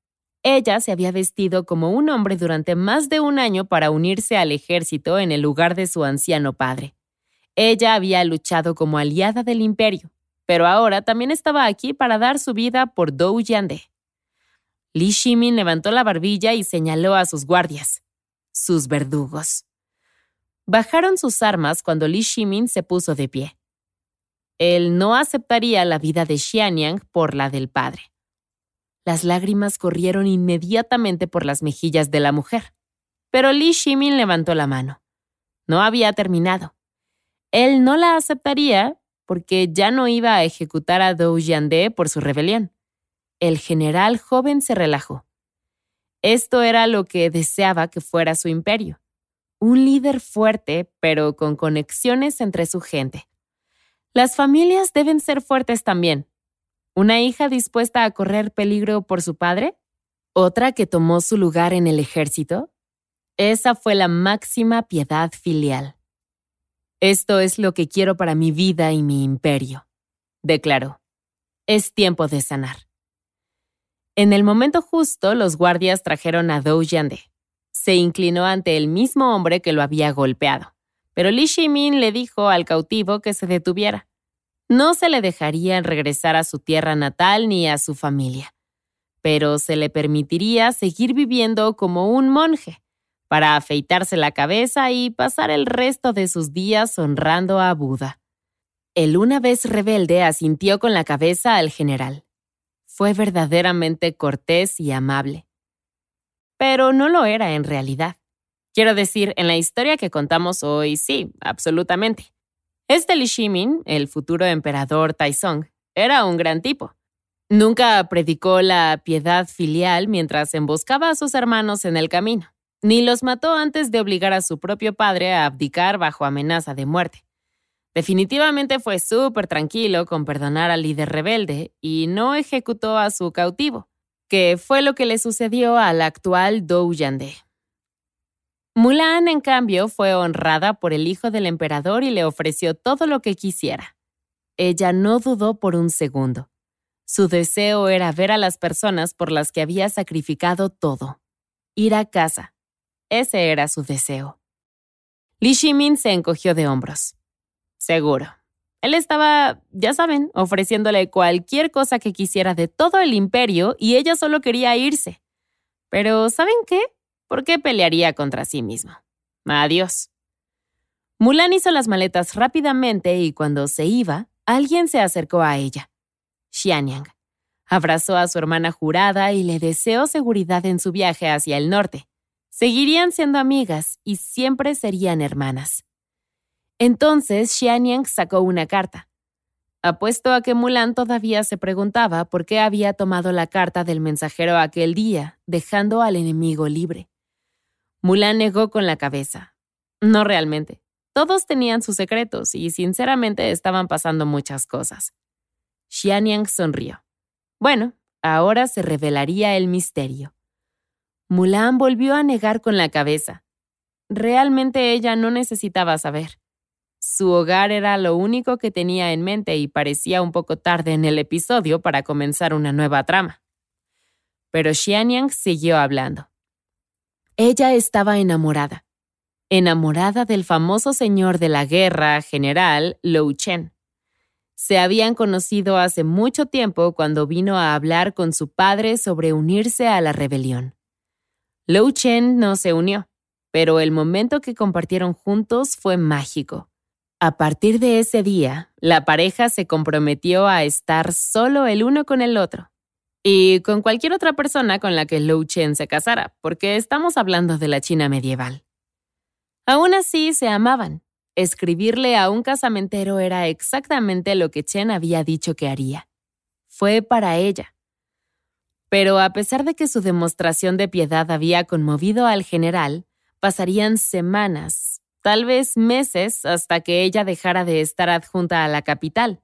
Ella se había vestido como un hombre durante más de un año para unirse al ejército en el lugar de su anciano padre. Ella había luchado como aliada del imperio, pero ahora también estaba aquí para dar su vida por Dou Yande. Li Shimin levantó la barbilla y señaló a sus guardias, sus verdugos. Bajaron sus armas cuando Li Shimin se puso de pie. Él no aceptaría la vida de Xianyang por la del padre. Las lágrimas corrieron inmediatamente por las mejillas de la mujer, pero Li Shimin levantó la mano. No había terminado. Él no la aceptaría porque ya no iba a ejecutar a Dou Yande por su rebelión. El general joven se relajó. Esto era lo que deseaba que fuera su imperio un líder fuerte, pero con conexiones entre su gente. Las familias deben ser fuertes también. ¿Una hija dispuesta a correr peligro por su padre? ¿Otra que tomó su lugar en el ejército? Esa fue la máxima piedad filial. Esto es lo que quiero para mi vida y mi imperio, declaró. Es tiempo de sanar. En el momento justo, los guardias trajeron a Dou Yande. Se inclinó ante el mismo hombre que lo había golpeado, pero Li Shimin le dijo al cautivo que se detuviera. No se le dejaría regresar a su tierra natal ni a su familia, pero se le permitiría seguir viviendo como un monje, para afeitarse la cabeza y pasar el resto de sus días honrando a Buda. El una vez rebelde asintió con la cabeza al general. Fue verdaderamente cortés y amable. Pero no lo era en realidad. Quiero decir, en la historia que contamos hoy, sí, absolutamente. Este Li Shimin, el futuro emperador Taizong, era un gran tipo. Nunca predicó la piedad filial mientras emboscaba a sus hermanos en el camino ni los mató antes de obligar a su propio padre a abdicar bajo amenaza de muerte. Definitivamente fue súper tranquilo con perdonar al líder rebelde y no ejecutó a su cautivo, que fue lo que le sucedió al actual Dou Yande. Mulan, en cambio, fue honrada por el hijo del emperador y le ofreció todo lo que quisiera. Ella no dudó por un segundo. Su deseo era ver a las personas por las que había sacrificado todo. Ir a casa, ese era su deseo. Li Shimin se encogió de hombros. Seguro. Él estaba, ya saben, ofreciéndole cualquier cosa que quisiera de todo el imperio y ella solo quería irse. Pero, ¿saben qué? ¿Por qué pelearía contra sí mismo? Adiós. Mulan hizo las maletas rápidamente y cuando se iba, alguien se acercó a ella. Xianyang. Abrazó a su hermana jurada y le deseó seguridad en su viaje hacia el norte. Seguirían siendo amigas y siempre serían hermanas. Entonces Xianyang sacó una carta. Apuesto a que Mulan todavía se preguntaba por qué había tomado la carta del mensajero aquel día, dejando al enemigo libre. Mulan negó con la cabeza. No realmente. Todos tenían sus secretos y sinceramente estaban pasando muchas cosas. Xianyang sonrió. Bueno, ahora se revelaría el misterio. Mulan volvió a negar con la cabeza. Realmente ella no necesitaba saber. Su hogar era lo único que tenía en mente y parecía un poco tarde en el episodio para comenzar una nueva trama. Pero Xianyang siguió hablando. Ella estaba enamorada. Enamorada del famoso señor de la guerra, general Lou Chen. Se habían conocido hace mucho tiempo cuando vino a hablar con su padre sobre unirse a la rebelión. Lou Chen no se unió, pero el momento que compartieron juntos fue mágico. A partir de ese día, la pareja se comprometió a estar solo el uno con el otro. Y con cualquier otra persona con la que Lou Chen se casara, porque estamos hablando de la China medieval. Aún así, se amaban. Escribirle a un casamentero era exactamente lo que Chen había dicho que haría. Fue para ella, pero a pesar de que su demostración de piedad había conmovido al general, pasarían semanas, tal vez meses, hasta que ella dejara de estar adjunta a la capital.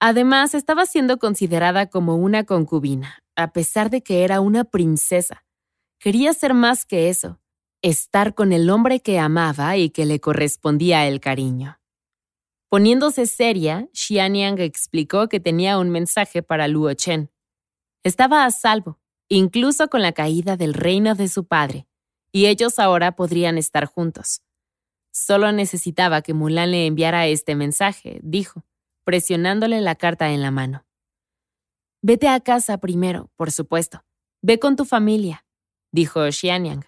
Además, estaba siendo considerada como una concubina, a pesar de que era una princesa. Quería ser más que eso, estar con el hombre que amaba y que le correspondía el cariño. Poniéndose seria, Xianyang explicó que tenía un mensaje para Luo Chen. Estaba a salvo, incluso con la caída del reino de su padre, y ellos ahora podrían estar juntos. Solo necesitaba que Mulan le enviara este mensaje, dijo, presionándole la carta en la mano. Vete a casa primero, por supuesto. Ve con tu familia, dijo Xianyang.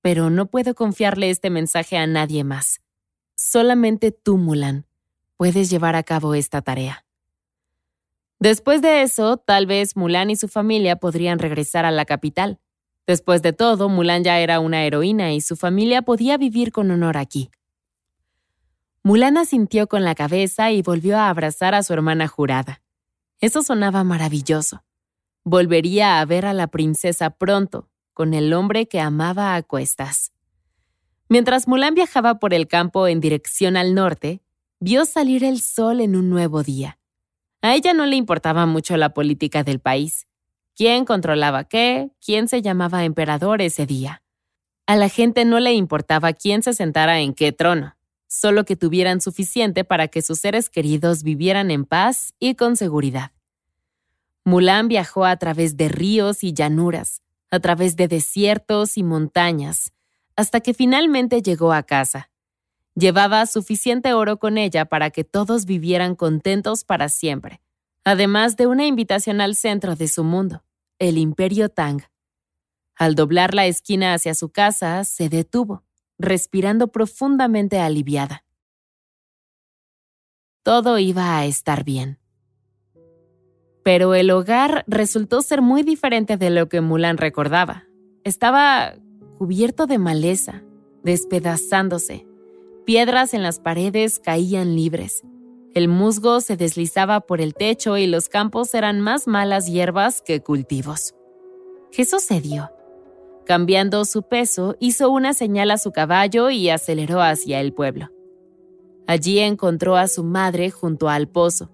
Pero no puedo confiarle este mensaje a nadie más. Solamente tú, Mulan, puedes llevar a cabo esta tarea. Después de eso, tal vez Mulan y su familia podrían regresar a la capital. Después de todo, Mulan ya era una heroína y su familia podía vivir con honor aquí. Mulan asintió con la cabeza y volvió a abrazar a su hermana jurada. Eso sonaba maravilloso. Volvería a ver a la princesa pronto, con el hombre que amaba a cuestas. Mientras Mulan viajaba por el campo en dirección al norte, vio salir el sol en un nuevo día. A ella no le importaba mucho la política del país. ¿Quién controlaba qué? ¿Quién se llamaba emperador ese día? A la gente no le importaba quién se sentara en qué trono, solo que tuvieran suficiente para que sus seres queridos vivieran en paz y con seguridad. Mulan viajó a través de ríos y llanuras, a través de desiertos y montañas, hasta que finalmente llegó a casa. Llevaba suficiente oro con ella para que todos vivieran contentos para siempre, además de una invitación al centro de su mundo, el Imperio Tang. Al doblar la esquina hacia su casa, se detuvo, respirando profundamente aliviada. Todo iba a estar bien. Pero el hogar resultó ser muy diferente de lo que Mulan recordaba. Estaba cubierto de maleza, despedazándose. Piedras en las paredes caían libres. El musgo se deslizaba por el techo y los campos eran más malas hierbas que cultivos. ¿Qué sucedió? Cambiando su peso, hizo una señal a su caballo y aceleró hacia el pueblo. Allí encontró a su madre junto al pozo.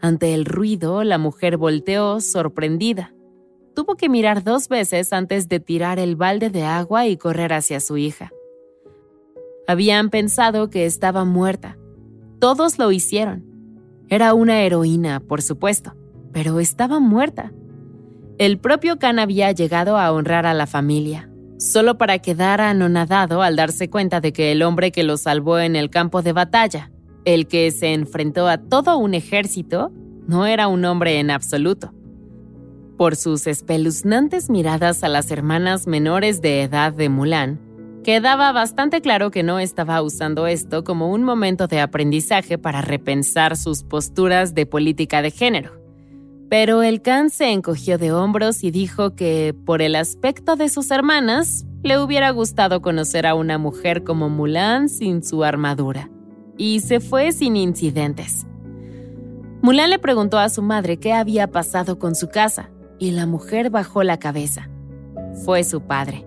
Ante el ruido, la mujer volteó sorprendida. Tuvo que mirar dos veces antes de tirar el balde de agua y correr hacia su hija. Habían pensado que estaba muerta. Todos lo hicieron. Era una heroína, por supuesto, pero estaba muerta. El propio Khan había llegado a honrar a la familia, solo para quedar anonadado al darse cuenta de que el hombre que lo salvó en el campo de batalla, el que se enfrentó a todo un ejército, no era un hombre en absoluto. Por sus espeluznantes miradas a las hermanas menores de edad de Mulan, quedaba bastante claro que no estaba usando esto como un momento de aprendizaje para repensar sus posturas de política de género. Pero el Khan se encogió de hombros y dijo que, por el aspecto de sus hermanas, le hubiera gustado conocer a una mujer como Mulan sin su armadura. Y se fue sin incidentes. Mulan le preguntó a su madre qué había pasado con su casa, y la mujer bajó la cabeza. Fue su padre.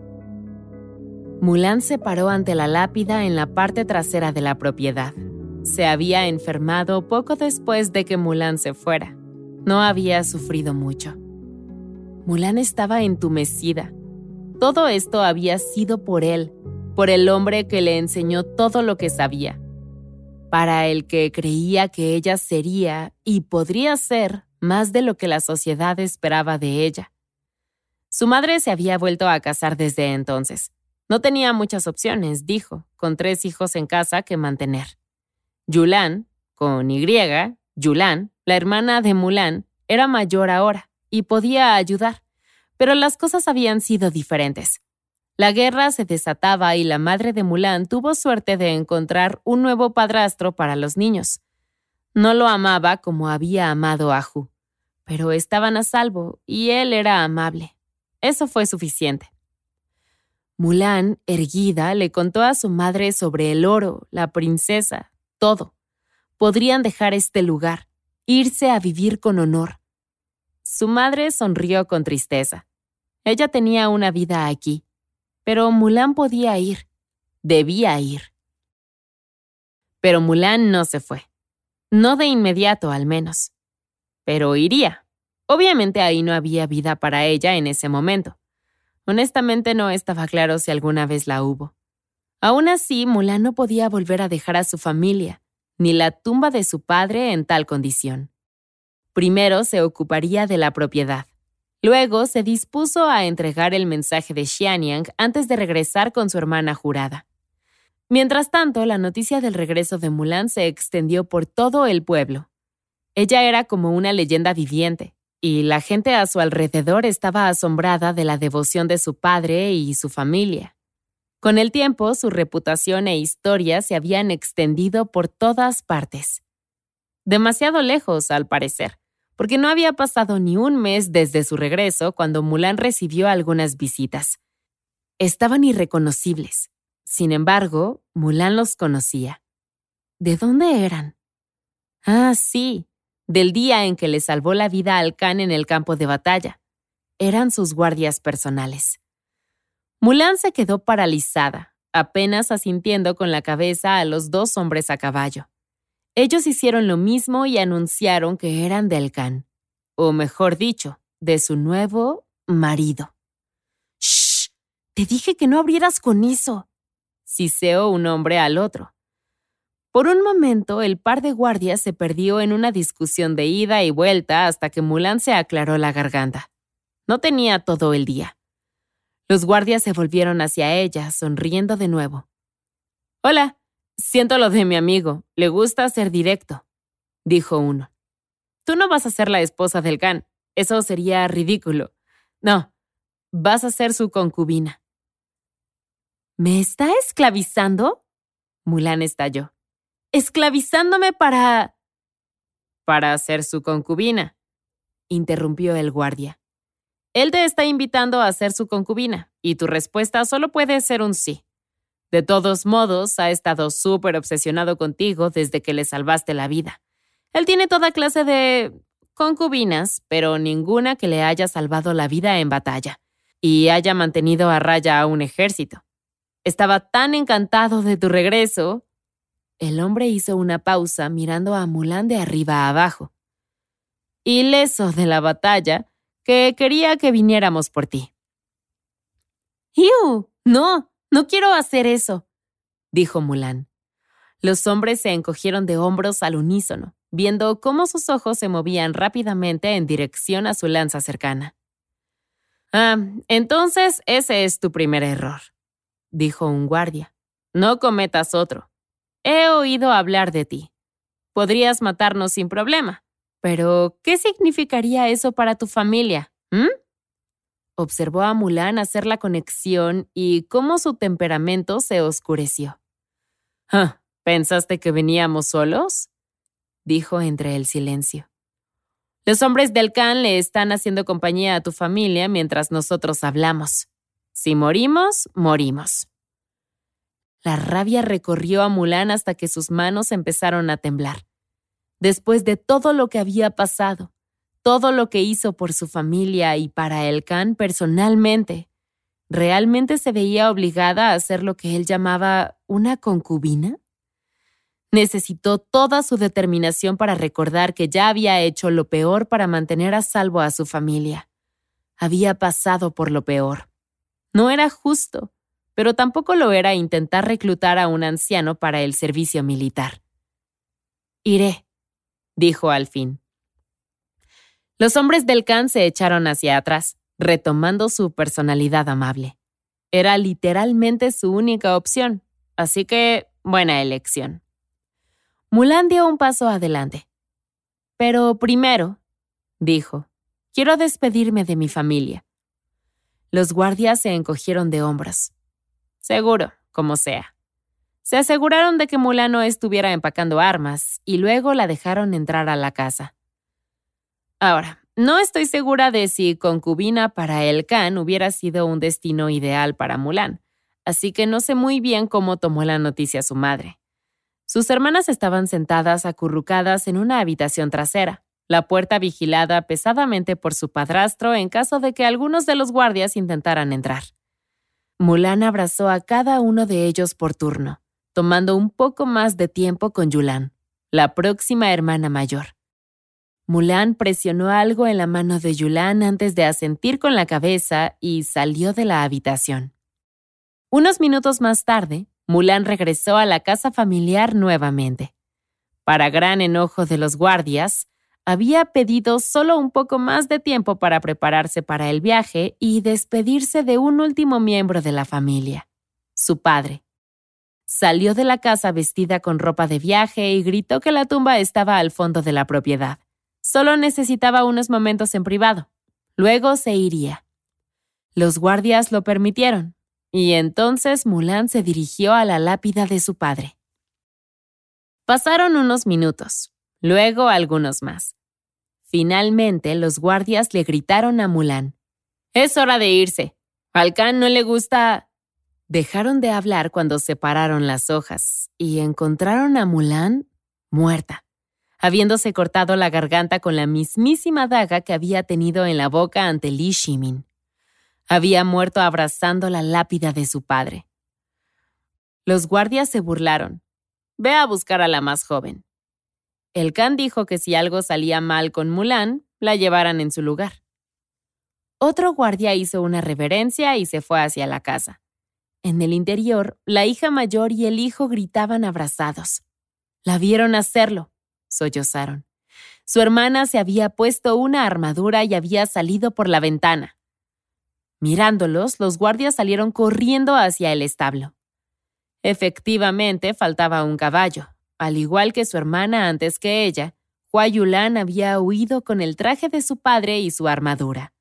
Mulan se paró ante la lápida en la parte trasera de la propiedad. Se había enfermado poco después de que Mulan se fuera. No había sufrido mucho. Mulan estaba entumecida. Todo esto había sido por él, por el hombre que le enseñó todo lo que sabía, para el que creía que ella sería y podría ser más de lo que la sociedad esperaba de ella. Su madre se había vuelto a casar desde entonces. No tenía muchas opciones, dijo, con tres hijos en casa que mantener. Yulan, con Y, Yulan, la hermana de Mulan, era mayor ahora y podía ayudar, pero las cosas habían sido diferentes. La guerra se desataba y la madre de Mulan tuvo suerte de encontrar un nuevo padrastro para los niños. No lo amaba como había amado a pero estaban a salvo y él era amable. Eso fue suficiente. Mulan, erguida, le contó a su madre sobre el oro, la princesa, todo podrían dejar este lugar, irse a vivir con honor. Su madre sonrió con tristeza. Ella tenía una vida aquí, pero Mulan podía ir, debía ir. Pero Mulan no se fue. No de inmediato, al menos. Pero iría. Obviamente ahí no había vida para ella en ese momento. Honestamente no estaba claro si alguna vez la hubo. Aún así, Mulan no podía volver a dejar a su familia, ni la tumba de su padre en tal condición. Primero se ocuparía de la propiedad. Luego se dispuso a entregar el mensaje de Xianyang antes de regresar con su hermana jurada. Mientras tanto, la noticia del regreso de Mulan se extendió por todo el pueblo. Ella era como una leyenda viviente, y la gente a su alrededor estaba asombrada de la devoción de su padre y su familia. Con el tiempo, su reputación e historia se habían extendido por todas partes. Demasiado lejos, al parecer, porque no había pasado ni un mes desde su regreso cuando Mulan recibió algunas visitas. Estaban irreconocibles. Sin embargo, Mulan los conocía. ¿De dónde eran? Ah, sí, del día en que le salvó la vida al Khan en el campo de batalla. Eran sus guardias personales. Mulan se quedó paralizada, apenas asintiendo con la cabeza a los dos hombres a caballo. Ellos hicieron lo mismo y anunciaron que eran del Khan, o mejor dicho, de su nuevo marido. ¡Shh! Te dije que no abrieras con eso. Siseó un hombre al otro. Por un momento, el par de guardias se perdió en una discusión de ida y vuelta hasta que Mulan se aclaró la garganta. No tenía todo el día. Los guardias se volvieron hacia ella, sonriendo de nuevo. Hola, siento lo de mi amigo. Le gusta ser directo, dijo uno. Tú no vas a ser la esposa del Khan. Eso sería ridículo. No, vas a ser su concubina. ¿Me está esclavizando? Mulan estalló. ¿Esclavizándome para... para ser su concubina? interrumpió el guardia. Él te está invitando a ser su concubina, y tu respuesta solo puede ser un sí. De todos modos, ha estado súper obsesionado contigo desde que le salvaste la vida. Él tiene toda clase de concubinas, pero ninguna que le haya salvado la vida en batalla y haya mantenido a raya a un ejército. Estaba tan encantado de tu regreso. El hombre hizo una pausa mirando a Mulan de arriba a abajo. Ileso de la batalla, que quería que viniéramos por ti. ¡Iu! No, no quiero hacer eso, dijo Mulan. Los hombres se encogieron de hombros al unísono, viendo cómo sus ojos se movían rápidamente en dirección a su lanza cercana. Ah, entonces ese es tu primer error, dijo un guardia. No cometas otro. He oído hablar de ti. Podrías matarnos sin problema. Pero, ¿qué significaría eso para tu familia? ¿Mm? Observó a Mulan hacer la conexión y cómo su temperamento se oscureció. Ah, ¿Pensaste que veníamos solos? dijo entre el silencio. Los hombres del Khan le están haciendo compañía a tu familia mientras nosotros hablamos. Si morimos, morimos. La rabia recorrió a Mulan hasta que sus manos empezaron a temblar después de todo lo que había pasado, todo lo que hizo por su familia y para el Khan personalmente, ¿realmente se veía obligada a hacer lo que él llamaba una concubina? Necesitó toda su determinación para recordar que ya había hecho lo peor para mantener a salvo a su familia. Había pasado por lo peor. No era justo, pero tampoco lo era intentar reclutar a un anciano para el servicio militar. Iré, dijo al fin. Los hombres del Khan se echaron hacia atrás, retomando su personalidad amable. Era literalmente su única opción, así que buena elección. Mulan dio un paso adelante. Pero primero, dijo, quiero despedirme de mi familia. Los guardias se encogieron de hombros. Seguro, como sea. Se aseguraron de que Mulan no estuviera empacando armas y luego la dejaron entrar a la casa. Ahora, no estoy segura de si concubina para el Khan hubiera sido un destino ideal para Mulan, así que no sé muy bien cómo tomó la noticia su madre. Sus hermanas estaban sentadas acurrucadas en una habitación trasera, la puerta vigilada pesadamente por su padrastro en caso de que algunos de los guardias intentaran entrar. Mulan abrazó a cada uno de ellos por turno tomando un poco más de tiempo con Yulan, la próxima hermana mayor. Mulan presionó algo en la mano de Yulan antes de asentir con la cabeza y salió de la habitación. Unos minutos más tarde, Mulan regresó a la casa familiar nuevamente. Para gran enojo de los guardias, había pedido solo un poco más de tiempo para prepararse para el viaje y despedirse de un último miembro de la familia, su padre. Salió de la casa vestida con ropa de viaje y gritó que la tumba estaba al fondo de la propiedad. Solo necesitaba unos momentos en privado. Luego se iría. Los guardias lo permitieron, y entonces Mulan se dirigió a la lápida de su padre. Pasaron unos minutos, luego algunos más. Finalmente los guardias le gritaron a Mulan. Es hora de irse. Al Khan no le gusta... Dejaron de hablar cuando separaron las hojas y encontraron a Mulan muerta, habiéndose cortado la garganta con la mismísima daga que había tenido en la boca ante Li Shimin. Había muerto abrazando la lápida de su padre. Los guardias se burlaron. Ve a buscar a la más joven. El Khan dijo que si algo salía mal con Mulan, la llevaran en su lugar. Otro guardia hizo una reverencia y se fue hacia la casa. En el interior, la hija mayor y el hijo gritaban abrazados. La vieron hacerlo, sollozaron. Su hermana se había puesto una armadura y había salido por la ventana. Mirándolos, los guardias salieron corriendo hacia el establo. Efectivamente, faltaba un caballo. Al igual que su hermana antes que ella, Hua Yulan había huido con el traje de su padre y su armadura.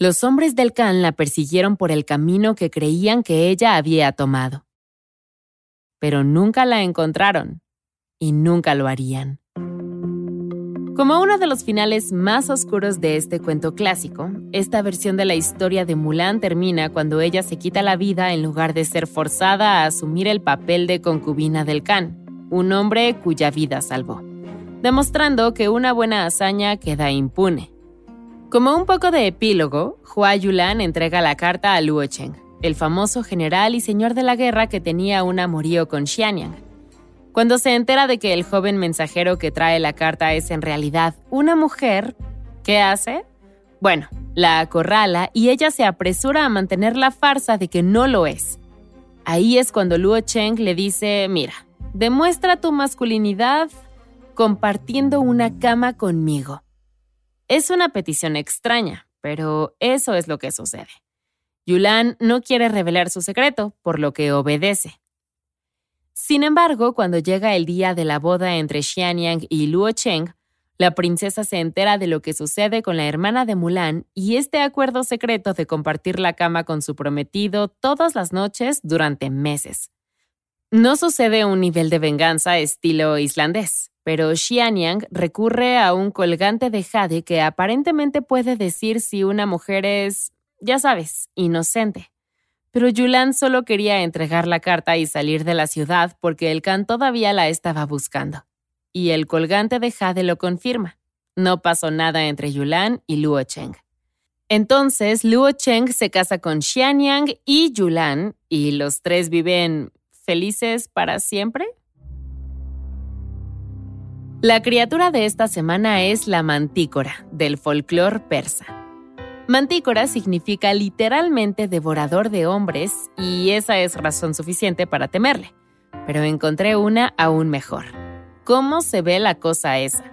Los hombres del Khan la persiguieron por el camino que creían que ella había tomado. Pero nunca la encontraron y nunca lo harían. Como uno de los finales más oscuros de este cuento clásico, esta versión de la historia de Mulan termina cuando ella se quita la vida en lugar de ser forzada a asumir el papel de concubina del Khan, un hombre cuya vida salvó, demostrando que una buena hazaña queda impune. Como un poco de epílogo, Hua Yulan entrega la carta a Luo Cheng, el famoso general y señor de la guerra que tenía un amorío con Xianyang cuando se entera de que el joven mensajero que trae la carta es en realidad una mujer, ¿qué hace? Bueno, la acorrala y ella se apresura a mantener la farsa de que no lo es. Ahí es cuando Luo Cheng le dice, mira, demuestra tu masculinidad compartiendo una cama conmigo. Es una petición extraña, pero eso es lo que sucede. Yulan no quiere revelar su secreto, por lo que obedece. Sin embargo, cuando llega el día de la boda entre Xianyang y Luo Cheng, la princesa se entera de lo que sucede con la hermana de Mulan y este acuerdo secreto de compartir la cama con su prometido todas las noches durante meses. No sucede un nivel de venganza estilo islandés, pero Xianyang recurre a un colgante de jade que aparentemente puede decir si una mujer es, ya sabes, inocente. Pero Yulan solo quería entregar la carta y salir de la ciudad porque el Khan todavía la estaba buscando. Y el colgante de Jade lo confirma. No pasó nada entre Yulan y Luo Cheng. Entonces, Luo Cheng se casa con Xianyang y Yulan y los tres viven felices para siempre. La criatura de esta semana es la mantícora del folclore persa. Mantícora significa literalmente devorador de hombres y esa es razón suficiente para temerle. Pero encontré una aún mejor. ¿Cómo se ve la cosa esa?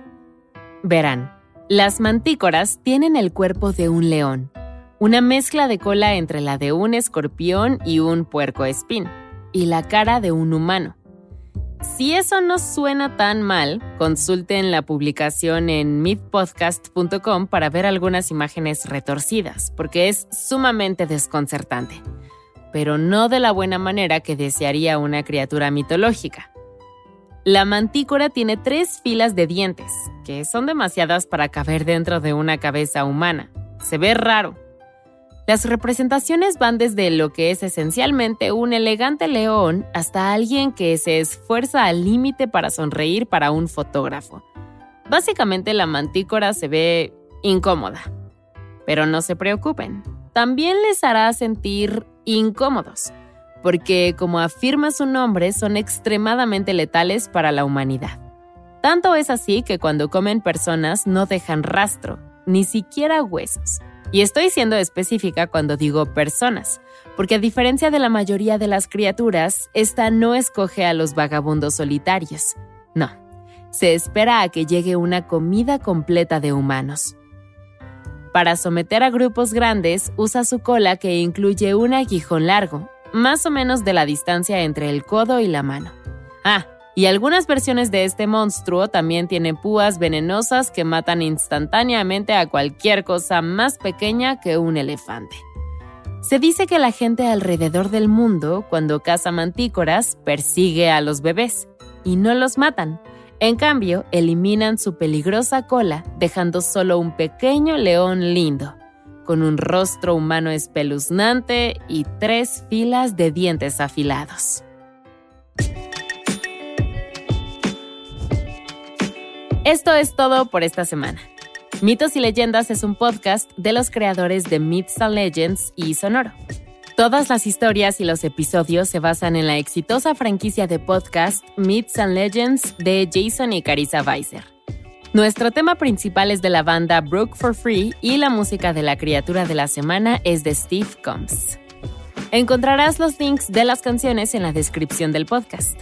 Verán, las mantícoras tienen el cuerpo de un león, una mezcla de cola entre la de un escorpión y un puerco espín, y la cara de un humano. Si eso no suena tan mal, consulten la publicación en midpodcast.com para ver algunas imágenes retorcidas, porque es sumamente desconcertante, pero no de la buena manera que desearía una criatura mitológica. La mantícora tiene tres filas de dientes, que son demasiadas para caber dentro de una cabeza humana. Se ve raro, las representaciones van desde lo que es esencialmente un elegante león hasta alguien que se esfuerza al límite para sonreír para un fotógrafo. Básicamente la mantícora se ve incómoda. Pero no se preocupen, también les hará sentir incómodos, porque como afirma su nombre son extremadamente letales para la humanidad. Tanto es así que cuando comen personas no dejan rastro, ni siquiera huesos. Y estoy siendo específica cuando digo personas, porque a diferencia de la mayoría de las criaturas, esta no escoge a los vagabundos solitarios. No, se espera a que llegue una comida completa de humanos. Para someter a grupos grandes, usa su cola que incluye un aguijón largo, más o menos de la distancia entre el codo y la mano. Ah, y algunas versiones de este monstruo también tienen púas venenosas que matan instantáneamente a cualquier cosa más pequeña que un elefante. Se dice que la gente alrededor del mundo, cuando caza mantícoras, persigue a los bebés y no los matan. En cambio, eliminan su peligrosa cola, dejando solo un pequeño león lindo, con un rostro humano espeluznante y tres filas de dientes afilados. Esto es todo por esta semana. Mitos y Leyendas es un podcast de los creadores de Myths and Legends y Sonoro. Todas las historias y los episodios se basan en la exitosa franquicia de podcast Myths and Legends de Jason y Carissa Weiser. Nuestro tema principal es de la banda Broke for Free y la música de la criatura de la semana es de Steve Combs. Encontrarás los links de las canciones en la descripción del podcast.